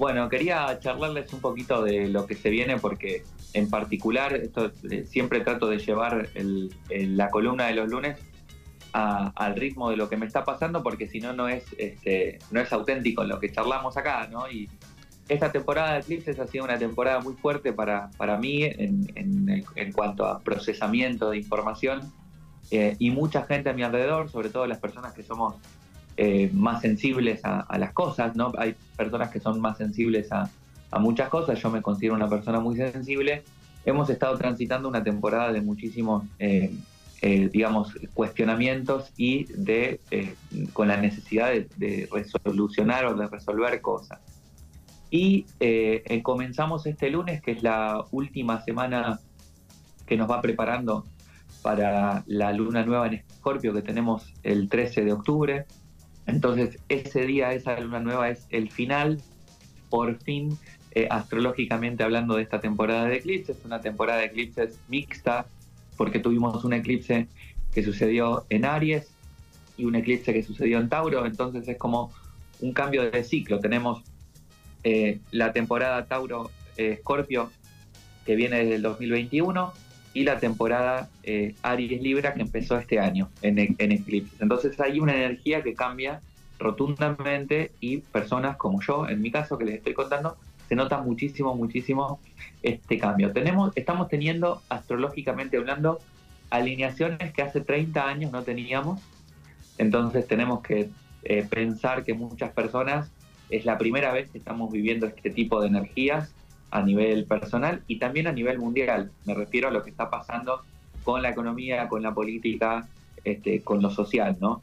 Bueno, quería charlarles un poquito de lo que se viene porque en particular esto eh, siempre trato de llevar la columna de los lunes al ritmo de lo que me está pasando porque si no no es este, no es auténtico lo que charlamos acá, ¿no? Y esta temporada de Eclipses ha sido una temporada muy fuerte para, para mí en, en, cuanto a procesamiento de información eh, y mucha gente a mi alrededor, sobre todo las personas que somos eh, más sensibles a, las cosas, ¿no? Hay personas que son más sensibles a, muchas cosas, yo me considero una persona muy sensible. Hemos estado transitando una temporada de muchísimos, eh, eh, digamos, cuestionamientos y de con la necesidad de, resolucionar o de resolver cosas. Y comenzamos este lunes, que es la última semana que nos va preparando para la luna nueva en Escorpio que tenemos el 13 de octubre. Entonces, ese día, esa luna nueva es el final, por fin, eh, astrológicamente hablando de esta temporada de eclipses, una temporada de eclipses mixta, porque tuvimos un eclipse que sucedió en Aries y un eclipse que sucedió en Tauro, entonces es como un cambio de ciclo. Tenemos eh, la temporada Tauro-Escorpio eh, que viene desde el 2021 y la temporada eh, Aries Libra que empezó este año en, en eclipses. Entonces hay una energía que cambia rotundamente y personas como yo, en mi caso que les estoy contando, se nota muchísimo, muchísimo este cambio. Tenemos, estamos teniendo, astrológicamente hablando, alineaciones que hace 30 años no teníamos. Entonces tenemos que eh, pensar que muchas personas es la primera vez que estamos viviendo este tipo de energías a nivel personal y también a nivel mundial. Me refiero a lo que está pasando con la economía, con la política, este, con lo social, ¿no?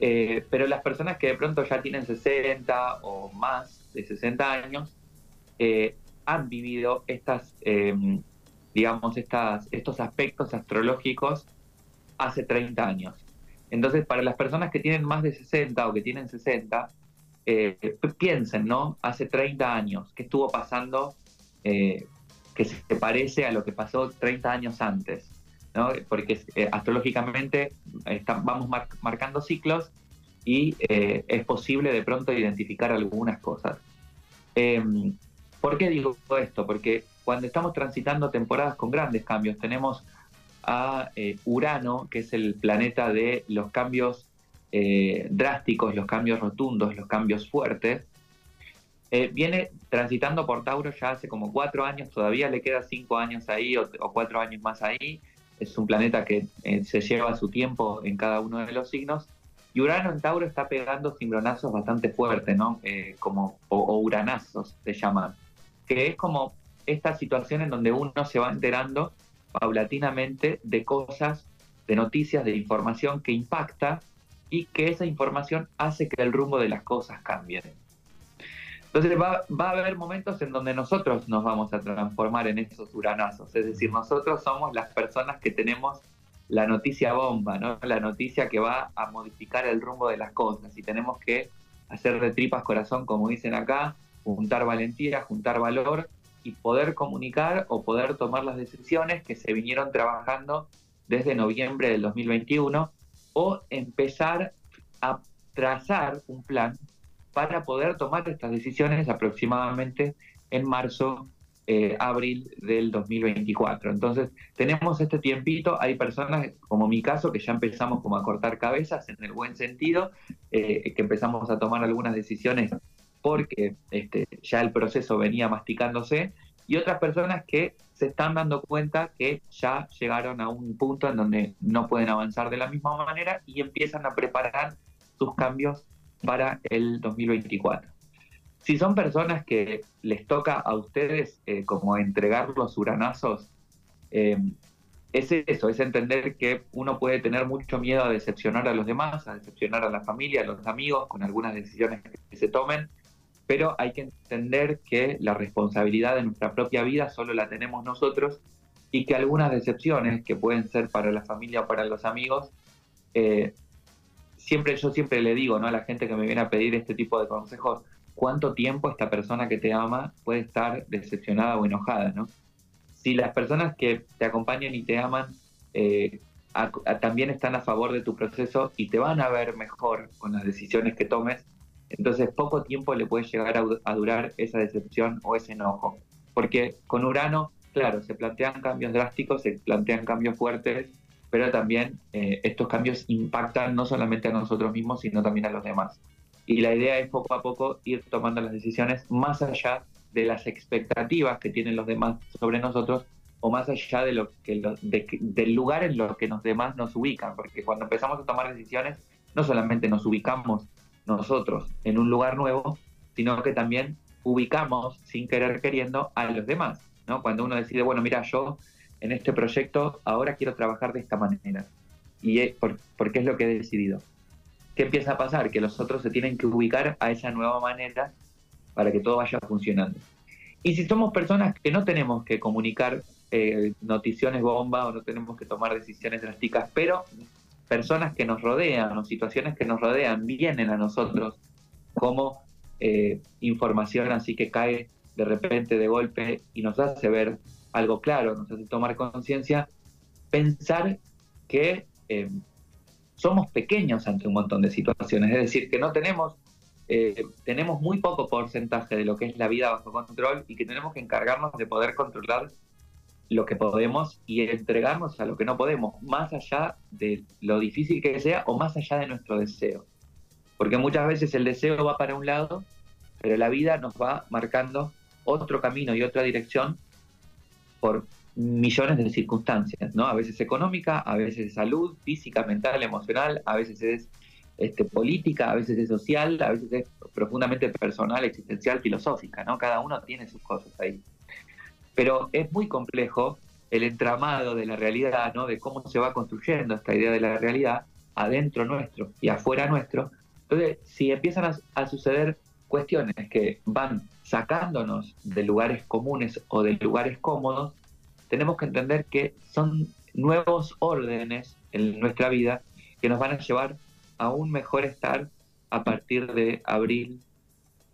Eh, pero las personas que de pronto ya tienen 60 o más de 60 años eh, han vivido estas, em, digamos, estas, estos aspectos astrológicos hace 30 años. Entonces, para las personas que tienen más de 60 o que tienen 60, eh, piensen, ¿no? Hace 30 años, ¿qué estuvo pasando eh, que se parece a lo que pasó 30 años antes, ¿no? porque eh, astrológicamente vamos marcando ciclos y eh, es posible de pronto identificar algunas cosas. Em, ¿Por qué digo esto? Porque cuando estamos transitando temporadas con grandes cambios, tenemos a Urano, que es el planeta de los cambios drásticos, los cambios rotundos, los cambios fuertes, eh, viene transitando por Tauro ya hace como cuatro años, todavía le queda cinco años ahí o, cuatro años más ahí. Es un planeta que eh, se lleva su tiempo en cada uno de los signos. Y Urano en Tauro está pegando cimbronazos bastante fuertes, ¿no? Eh, como, o, uranazos se llaman. Que es como esta situación en donde uno se va enterando paulatinamente de cosas, de noticias, de información que impacta y que esa información hace que el rumbo de las cosas cambie. Entonces va, a haber momentos en donde nosotros nos vamos a transformar en esos uranazos, es decir, nosotros somos las personas que tenemos la noticia bomba, ¿no? la noticia que va a modificar el rumbo de las cosas y tenemos que hacer de tripas corazón, como dicen acá, juntar valentía, juntar valor y poder comunicar o poder tomar las decisiones que se vinieron trabajando desde noviembre del 2021 o empezar a trazar un plan para poder tomar estas decisiones aproximadamente en marzo, eh, abril del 2024. Entonces, tenemos este tiempito, hay personas como mi caso que ya empezamos como a cortar cabezas en el buen sentido, eh, que empezamos a tomar algunas decisiones porque este, ya el proceso venía masticándose, y otras personas que se están dando cuenta que ya llegaron a un punto en donde no pueden avanzar de la misma manera y empiezan a preparar sus cambios para el 2024. Si son personas que les toca a ustedes eh, como entregar los uranazos, eh, es eso, es entender que uno puede tener mucho miedo a decepcionar a los demás, a decepcionar a la familia, a los amigos con algunas decisiones que se tomen, pero hay que entender que la responsabilidad de nuestra propia vida solo la tenemos nosotros y que algunas decepciones que pueden ser para la familia o para los amigos eh, siempre yo siempre le digo ¿no? a la gente que me viene a pedir este tipo de consejos, cuánto tiempo esta persona que te ama puede estar decepcionada o enojada, ¿no? Si las personas que te acompañan y te aman eh, también están a favor de tu proceso y te van a ver mejor con las decisiones que tomes, Entonces poco tiempo le puede llegar a, durar esa decepción o ese enojo. Porque con Urano, claro, se plantean cambios drásticos, se plantean cambios fuertes, pero también eh, estos cambios impactan no solamente a nosotros mismos, sino también a los demás. Y la idea es poco a poco ir tomando las decisiones más allá de las expectativas que tienen los demás sobre nosotros o más allá de lo del lugar en lo que los demás nos ubican, porque cuando empezamos a tomar decisiones no solamente nos ubicamos nosotros en un lugar nuevo, sino que también ubicamos sin querer queriendo a los demás, ¿no? Cuando uno decide, bueno, mira, yo en este proyecto ahora quiero trabajar de esta manera y es porque es lo que he decidido. ¿Qué empieza a pasar? Que los otros se tienen que ubicar a esa nueva manera para que todo vaya funcionando. Y si somos personas que no tenemos que comunicar eh, noticiones bomba o no tenemos que tomar decisiones drásticas, pero personas que nos rodean o situaciones que nos rodean vienen a nosotros como eh, información así que cae de repente, de golpe, y nos hace ver algo claro, nos hace tomar conciencia, pensar que eh, somos pequeños ante un montón de situaciones, es decir, que no tenemos eh, tenemos muy poco porcentaje de lo que es la vida bajo control y que tenemos que encargarnos de poder controlar lo que podemos y entregarnos a lo que no podemos, más allá de lo difícil que sea o más allá de nuestro deseo. Porque muchas veces el deseo va para un lado, pero la vida nos va marcando otro camino y otra dirección por millones de circunstancias, ¿no? A veces económica, a veces salud, física, mental, emocional, a veces es este, política, a veces es social, a veces es profundamente personal, existencial, filosófica, ¿no? Cada uno tiene sus cosas ahí. Pero es muy complejo el entramado de la realidad, ¿no? De cómo se va construyendo esta idea de la realidad adentro nuestro y afuera nuestro. Entonces, si empiezan a, suceder cuestiones que van sacándonos de lugares comunes o de lugares cómodos, tenemos que entender que son nuevos órdenes en nuestra vida que nos van a llevar aún mejor estar a partir de abril,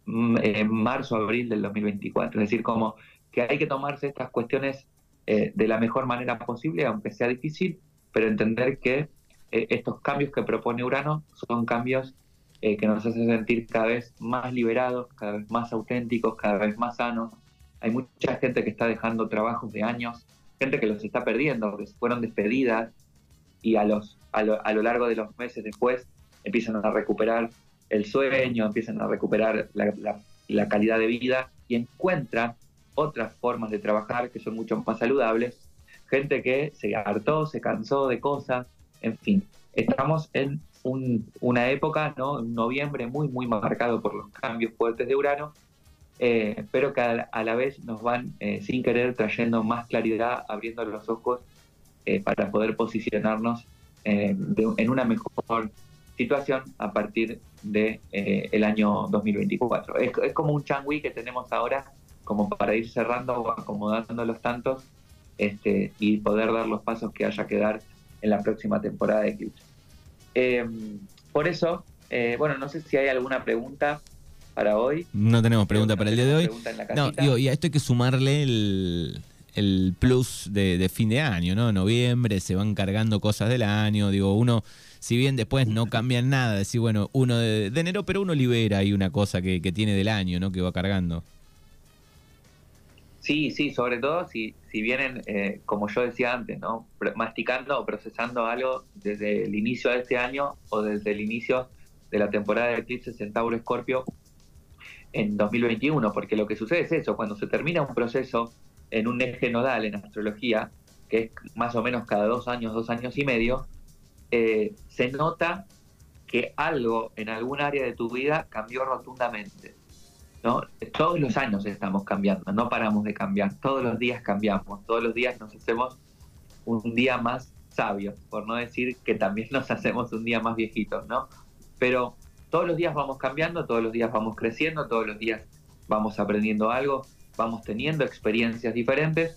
mm, eh, marzo, abril del 2024. Es decir, como que hay que tomarse estas cuestiones eh, de la mejor manera posible, aunque sea difícil, pero entender que eh, estos cambios que propone Urano son cambios que nos hacen sentir cada vez más liberados, cada vez más auténticos, cada vez más sanos. Hay mucha gente que está dejando trabajos de años, gente que los está perdiendo, que fueron despedidas y a, los, a, lo, a lo largo de los meses después empiezan a recuperar el sueño, empiezan a recuperar la, calidad de vida y encuentran otras formas de trabajar que son mucho más saludables. Gente que se hartó, se cansó de cosas, en fin. Estamos en una época, ¿no? noviembre muy, muy marcado por los cambios fuertes de Urano, eh, pero que a, la vez nos van, eh, sin querer, trayendo más claridad, abriendo los ojos eh, para poder posicionarnos en una mejor situación a partir del de, eh, año 2024. Es, es, como un changui que tenemos ahora como para ir cerrando o acomodando los tantos este, y poder dar los pasos que haya que dar en la próxima temporada de Eclipse. Em, por eso, eh, bueno, no sé si hay alguna pregunta para hoy. No tenemos pregunta para el día de hoy. No, digo, y a esto hay que sumarle el, el plus de, de, fin de año, ¿no? Noviembre, se van cargando cosas del año, digo, uno si bien después no cambian nada, decir, bueno, uno de, enero, pero uno libera ahí una cosa que, tiene del año, ¿no? Que va cargando. Sí, sí, sobre todo si, si vienen, eh, como yo decía antes, ¿no? masticando o procesando algo desde el inicio de este año o desde el inicio de la temporada de eclipse Centauro Escorpio en 2021, porque lo que sucede es eso, cuando se termina un proceso en un eje nodal en astrología, que es más o menos cada dos años, dos años y medio, eh, se nota que algo en algún área de tu vida cambió rotundamente. ¿No? Todos los años estamos cambiando, no paramos de cambiar, todos los días cambiamos, todos los días nos hacemos un día más sabio, por no decir que también nos hacemos un día más viejitos, ¿no? Pero todos los días vamos cambiando, todos los días vamos creciendo, todos los días vamos aprendiendo algo, vamos teniendo experiencias diferentes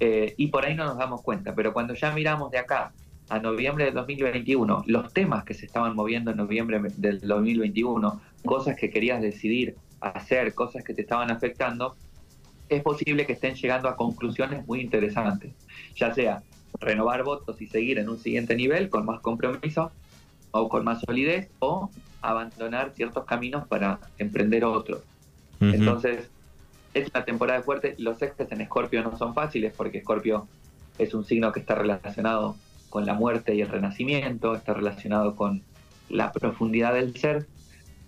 eh, y por ahí no nos damos cuenta, pero cuando ya miramos de acá a noviembre del 2021, los temas que se estaban moviendo en noviembre del 2021, cosas que querías decidir hacer, cosas que te estaban afectando, es posible que estén llegando a conclusiones muy interesantes, ya sea renovar votos y seguir en un siguiente nivel con más compromiso o con más solidez o abandonar ciertos caminos para emprender otros. Entonces, es una temporada fuerte. Los ejes en Escorpio no son fáciles porque Escorpio es un signo que está relacionado con la muerte y el renacimiento, está relacionado con la profundidad del ser.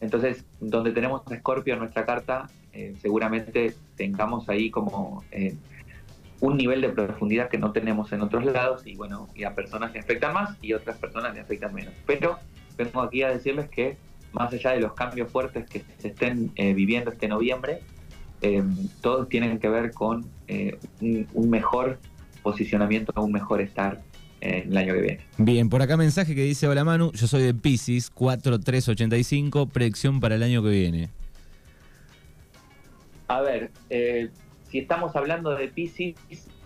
Entonces, donde tenemos a Escorpio en nuestra carta, eh, seguramente tengamos ahí como eh, un nivel de profundidad que no tenemos en otros lados y bueno, y a personas le afectan más y otras personas le afectan menos. Pero vengo aquí a decirles que más allá de los cambios fuertes que se estén eh, viviendo este noviembre, todos tienen que ver con un, mejor posicionamiento, un mejor estar en el año que viene. Bien, por acá mensaje que dice, hola Manu, yo soy de Pisces, 4385, predicción para el año que viene. A ver, eh, si estamos hablando de Pisces,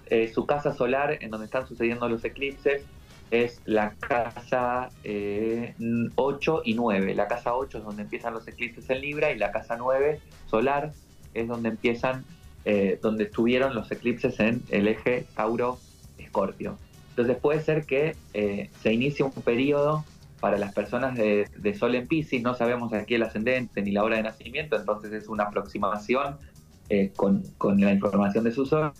eh, su casa solar, en donde están sucediendo los eclipses, es la casa 8 eh, y 9. La casa 8 es donde empiezan los eclipses en Libra y la casa 9 solar es donde empiezan, donde estuvieron los eclipses en el eje Tauro-Escorpio. Entonces puede ser que se inicie un periodo para las personas de, Sol en Pisces, no sabemos aquí el ascendente ni la hora de nacimiento, entonces es una aproximación eh, con, la información de su Sol,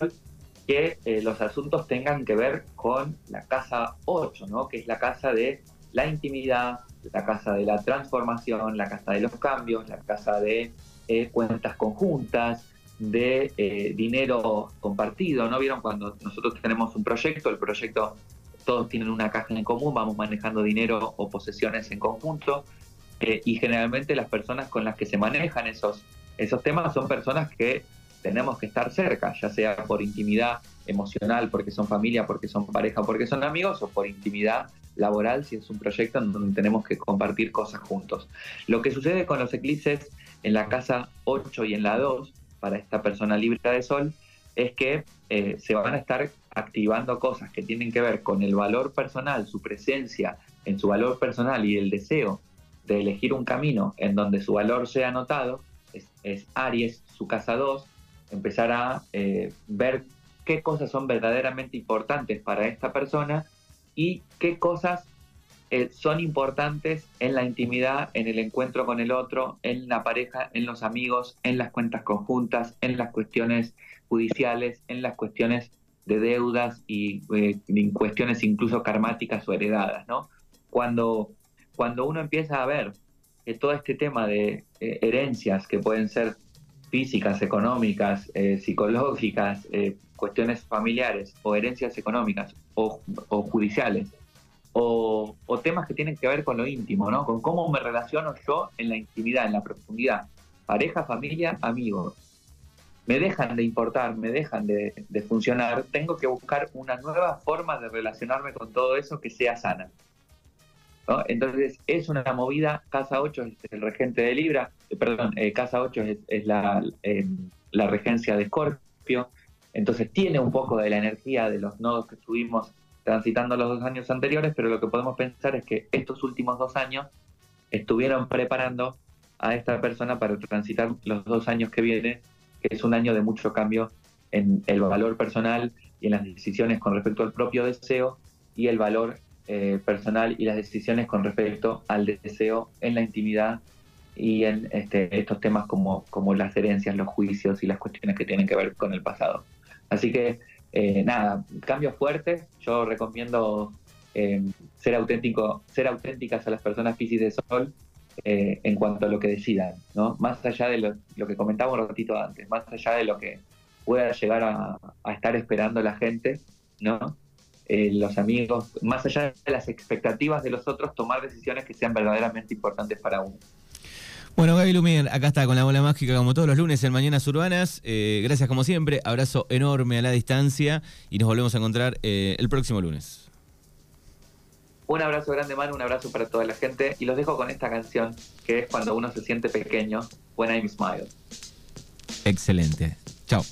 que eh, los asuntos tengan que ver con la casa 8, ¿no? que es la casa de la intimidad, la casa de la transformación, la casa de los cambios, la casa de eh, cuentas conjuntas, de dinero compartido. ¿No vieron cuando nosotros tenemos un proyecto, el proyecto todos tienen una caja en común, vamos manejando dinero o posesiones en conjunto, eh, y generalmente las personas con las que se manejan esos, esos temas son personas que tenemos que estar cerca, ya sea por intimidad emocional, porque son familia, porque son pareja, porque son amigos, o por intimidad laboral, si es un proyecto en donde tenemos que compartir cosas juntos. Lo que sucede con los eclipses en la casa 8 y en la 2, para esta persona libre de sol, es que eh, se van a estar activando cosas que tienen que ver con el valor personal, su presencia en su valor personal y el deseo de elegir un camino en donde su valor sea notado, es, Aries, su casa 2, empezar a eh, ver qué cosas son verdaderamente importantes para esta persona y qué cosas eh, son importantes en la intimidad, en el encuentro con el otro, en la pareja, en los amigos, en las cuentas conjuntas, en las cuestiones judiciales, en las cuestiones de deudas y eh, en cuestiones incluso karmáticas o heredadas, ¿no? Cuando, cuando uno empieza a ver que todo este tema de eh, herencias que pueden ser físicas, económicas, psicológicas, cuestiones familiares o herencias económicas o judiciales, o, temas que tienen que ver con lo íntimo, ¿no? Con cómo me relaciono yo en la intimidad, en la profundidad. Pareja, familia, amigos. Me dejan de importar, me dejan de, funcionar. Tengo que buscar una nueva forma de relacionarme con todo eso que sea sana. Entonces, es una movida. Casa 8 es el regente de Libra, eh, perdón, eh, Casa 8 es, la, eh, la regencia de Escorpio. Entonces, tiene un poco de la energía de los nodos que estuvimos transitando los dos años anteriores, pero lo que podemos pensar es que estos últimos dos años estuvieron preparando a esta persona para transitar los dos años que vienen, que es un año de mucho cambio en el valor personal y en las decisiones con respecto al propio deseo y el valor eh, personal y las decisiones con respecto al deseo en la intimidad y en este, estos temas como, como las herencias, los juicios y las cuestiones que tienen que ver con el pasado. Así que eh, nada, cambios fuertes. Yo recomiendo eh, ser auténtico, ser auténticas a las personas Piscis de Sol eh, en cuanto a lo que decidan, ¿no? Más allá de lo, que comentaba un ratito antes, más allá de lo que pueda llegar a, estar esperando la gente, ¿no? los amigos, más allá de las expectativas de los otros, tomar decisiones que sean verdaderamente importantes para uno. Bueno, Gaby Lumier, acá está con la bola mágica como todos los lunes en Mañanas Urbanas. Eh, gracias como siempre, abrazo enorme a la distancia y nos volvemos a encontrar eh, el próximo lunes. Un abrazo grande, Manu, un abrazo para toda la gente y los dejo con esta canción que es cuando uno se siente pequeño, When I'm Smile. Excelente. Chao.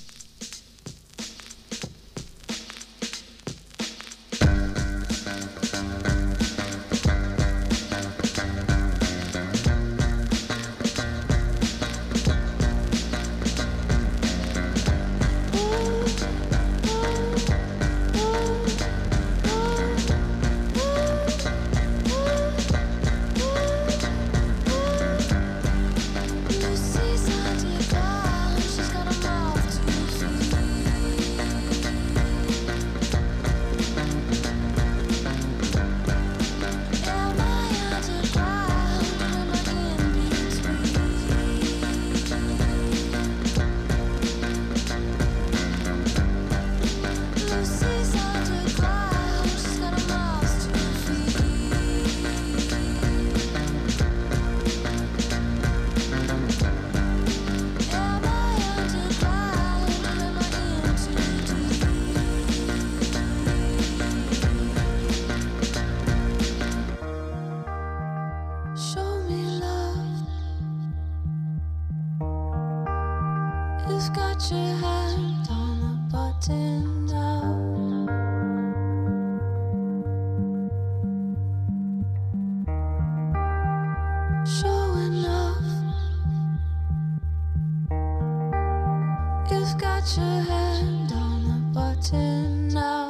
You've got your hand on the button now.